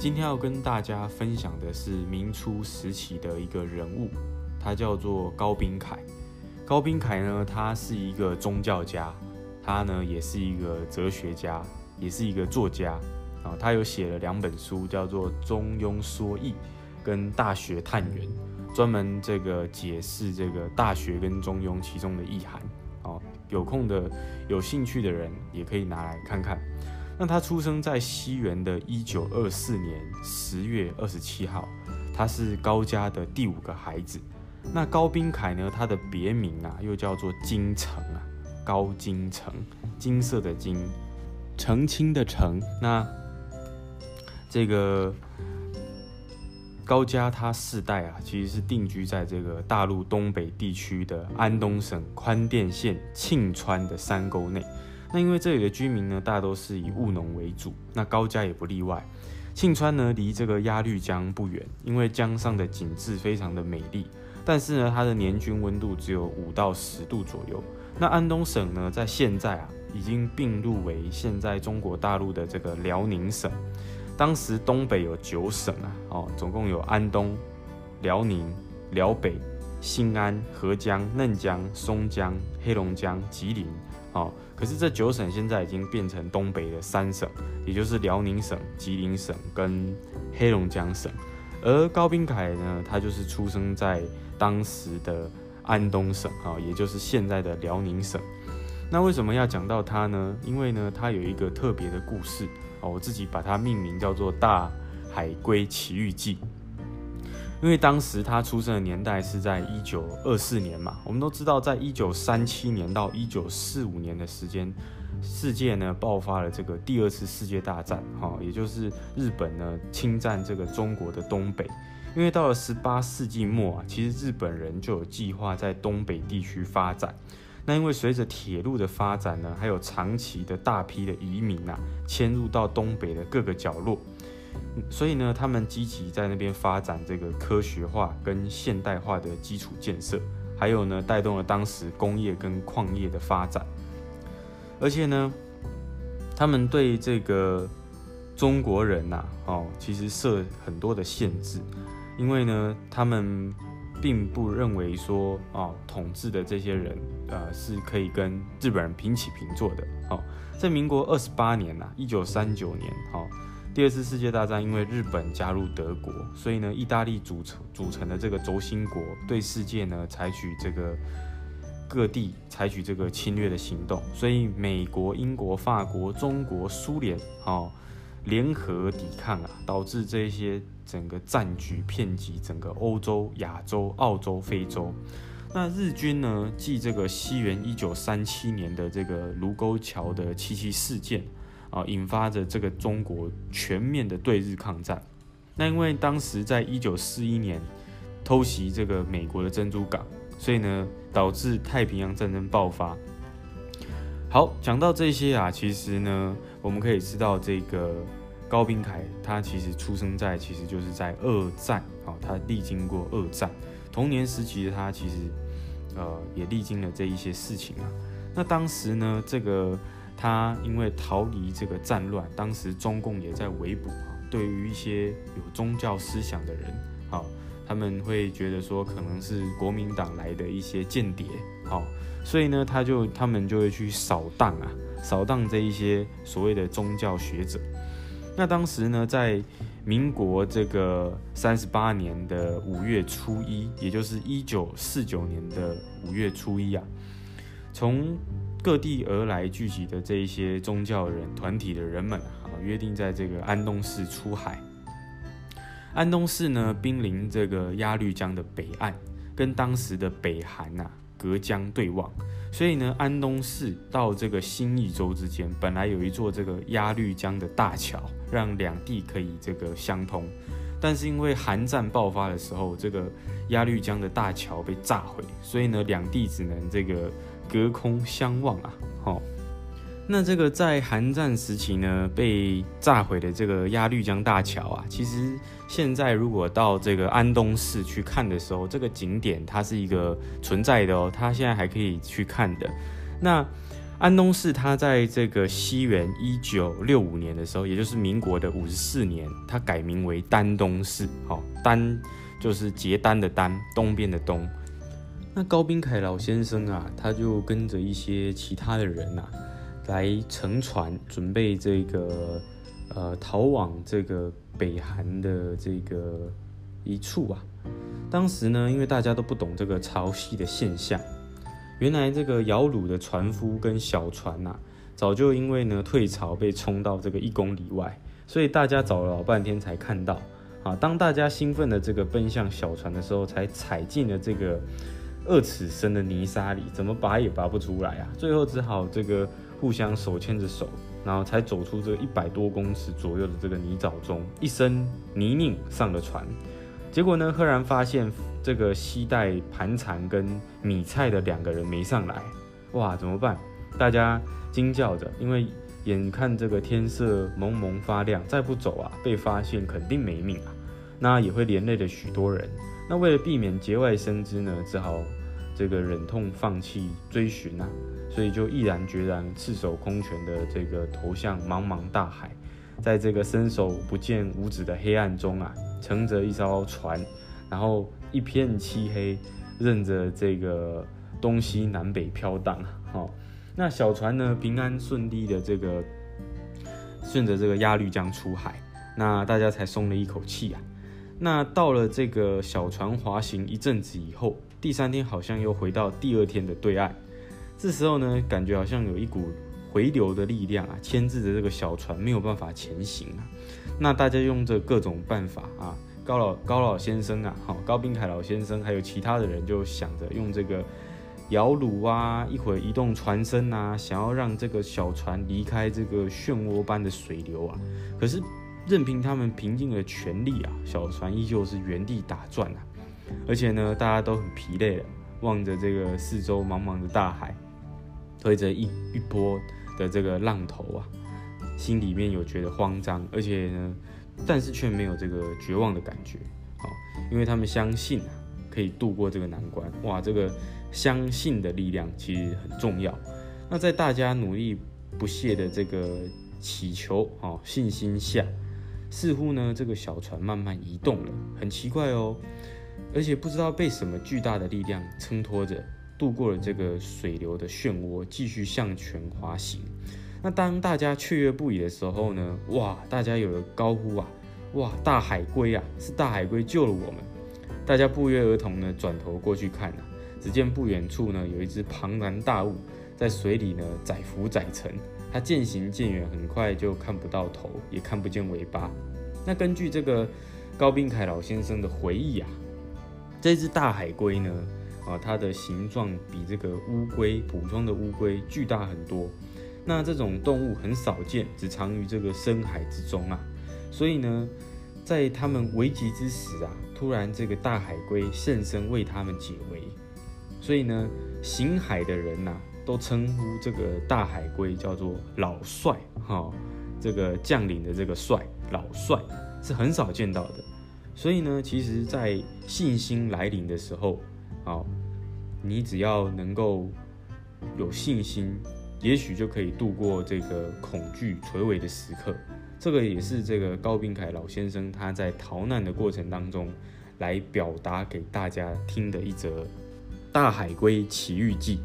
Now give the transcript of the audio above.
今天要跟大家分享的是明初时期的一个人物，他叫做高宾凯。高宾凯呢，他是一个宗教家，他呢也是一个哲学家，也是一个作家啊。他有写了两本书，叫做《中庸说义》跟《大学探源》，专门这个解释这个《大学》跟《中庸》其中的意涵。哦，有空的、有兴趣的人也可以拿来看看。那他出生在西元的一九二四年十月二十七号，他是高家的第五个孩子。那高宾凯呢？他的别名啊，又叫做金城啊，高金城，金色的金，澄清的澄。那这个高家他世代啊，其实是定居在这个大陆东北地区的安东省宽甸县庆川的山沟内。那因为这里的居民呢，大都是以务农为主，那高家也不例外。庆川呢，离这个鸭绿江不远，因为江上的景致非常的美丽，但是呢，它的年均温度只有五到十度左右。那安东省呢，在现在啊，已经并入为现在中国大陆的这个辽宁省。当时东北有九省啊，哦，总共有安东、辽宁、辽北、新安、合江、嫩江、松江、黑龙江、吉林。哦，可是这九省现在已经变成东北的三省，也就是辽宁省、吉林省跟黑龙江省。而高宾凯呢，他就是出生在当时的安东省，啊，也就是现在的辽宁省。那为什么要讲到他呢？因为呢，他有一个特别的故事，哦，我自己把它命名叫做《大海龟奇遇记》。因为当时他出生的年代是在一九二四年嘛，我们都知道，在一九三七年到一九四五年的时间，世界呢爆发了这个第二次世界大战，哈，也就是日本呢侵占这个中国的东北。因为到了十八世纪末啊，其实日本人就有计划在东北地区发展。那因为随着铁路的发展呢，还有长期的大批的移民啊迁入到东北的各个角落。所以呢，他们积极在那边发展这个科学化跟现代化的基础建设，还有呢，带动了当时工业跟矿业的发展。而且呢，他们对这个中国人呐，哦，其实设很多的限制，因为呢，他们并不认为说，哦，统治的这些人，呃，是可以跟日本人平起平坐的。哦，在民国二十八年呐，一九三九年，哦。第二次世界大战，因为日本加入德国，所以呢，意大利组成组成的这个轴心国对世界呢采取这个各地采取这个侵略的行动，所以美国、英国、法国、中国、苏联，哦，联合抵抗啊，导致这些整个战局遍及整个欧洲、亚洲、澳洲、非洲。那日军呢，继这个西元一九三七年的这个卢沟桥的七七事件。啊，引发着这个中国全面的对日抗战。那因为当时在一九四一年偷袭这个美国的珍珠港，所以呢，导致太平洋战争爆发。好，讲到这些啊，其实呢，我们可以知道这个高宾凯他其实出生在，其实就是在二战啊，他历经过二战，童年时期的他其实呃也历经了这一些事情啊。那当时呢，这个。他因为逃离这个战乱，当时中共也在围捕啊。对于一些有宗教思想的人，好，他们会觉得说可能是国民党来的一些间谍，好，所以呢，他就他们就会去扫荡啊，扫荡这一些所谓的宗教学者。那当时呢，在民国这个三十八年的五月初一，也就是一九四九年的五月初一啊，从各地而来聚集的这一些宗教人团体的人们啊，约定在这个安东市出海。安东市呢，濒临这个鸭绿江的北岸，跟当时的北韩呐隔江对望，所以呢，安东市到这个新义州之间，本来有一座这个鸭绿江的大桥，让两地可以这个相通。但是因为韩战爆发的时候，这个鸭绿江的大桥被炸毁，所以呢，两地只能这个。隔空相望啊，好，那这个在韩战时期呢被炸毁的这个鸭绿江大桥啊，其实现在如果到这个安东市去看的时候，这个景点它是一个存在的哦，它现在还可以去看的。那安东市它在这个西元一九六五年的时候，也就是民国的五十四年，它改名为丹东市。好，丹就是结丹的丹，东边的东。那高斌凯老先生啊，他就跟着一些其他的人啊，来乘船，准备这个呃逃往这个北韩的这个一处啊。当时呢，因为大家都不懂这个潮汐的现象。原来这个摇橹的船夫跟小船呐，早就因为呢退潮被冲到这个一公里外，所以大家找了老半天才看到。啊，当大家兴奋的这个奔向小船的时候，才踩进了这个二尺深的泥沙里，怎么拔也拔不出来啊！最后只好这个互相手牵着手，然后才走出这一百多公尺左右的这个泥沼中，一身泥泞上了船。结果呢，赫然发现。这个携带盘缠跟米菜的两个人没上来，哇，怎么办？大家惊叫着，因为眼看这个天色蒙蒙发亮，再不走啊，被发现肯定没命啊，那也会连累了许多人。那为了避免节外生枝呢，只好这个忍痛放弃追寻啊，所以就毅然决然赤手空拳的这个投向茫茫大海，在这个伸手不见五指的黑暗中啊，乘着一艘船，然后。一片漆黑，任着这个东西南北飘荡。好，那小船呢平安顺利的这个顺着这个鸭绿江出海，那大家才松了一口气啊。那到了这个小船滑行一阵子以后，第三天好像又回到第二天的对岸。这时候呢，感觉好像有一股回流的力量啊，牵制着这个小船没有办法前行啊。那大家用着各种办法啊。高老高老先生啊，好，高宾凯老先生，还有其他的人就想着用这个摇橹啊，一会儿移动船身啊，想要让这个小船离开这个漩涡般的水流啊。可是任凭他们拼尽了全力啊，小船依旧是原地打转啊。而且呢，大家都很疲累了，望着这个四周茫茫的大海，推着一一波的这个浪头啊，心里面有觉得慌张，而且呢。但是却没有这个绝望的感觉，好，因为他们相信啊，可以度过这个难关。哇，这个相信的力量其实很重要。那在大家努力不懈的这个祈求、哦信心下，似乎呢这个小船慢慢移动了。很奇怪哦，而且不知道被什么巨大的力量撑托着，度过了这个水流的漩涡，继续向前滑行。那当大家雀跃不已的时候呢？哇，大家有了高呼啊！哇，大海龟啊，是大海龟救了我们！大家不约而同呢，转头过去看啊，只见不远处呢，有一只庞然大物在水里呢载浮载沉，它渐行渐远，很快就看不到头，也看不见尾巴。那根据这个高斌凯老先生的回忆啊，这只大海龟呢，啊，它的形状比这个乌龟普通的乌龟巨大很多。那这种动物很少见，只藏于这个深海之中啊。所以呢，在他们危急之时啊，突然这个大海龟现身为他们解围。所以呢，行海的人呐，都称呼这个大海龟叫做老帅哈。这个将领的这个帅老帅是很少见到的。所以呢，其实，在信心来临的时候，啊，你只要能够有信心。也许就可以度过这个恐惧垂危的时刻。这个也是这个高宾凯老先生他在逃难的过程当中，来表达给大家听的一则《大海龟奇遇记》。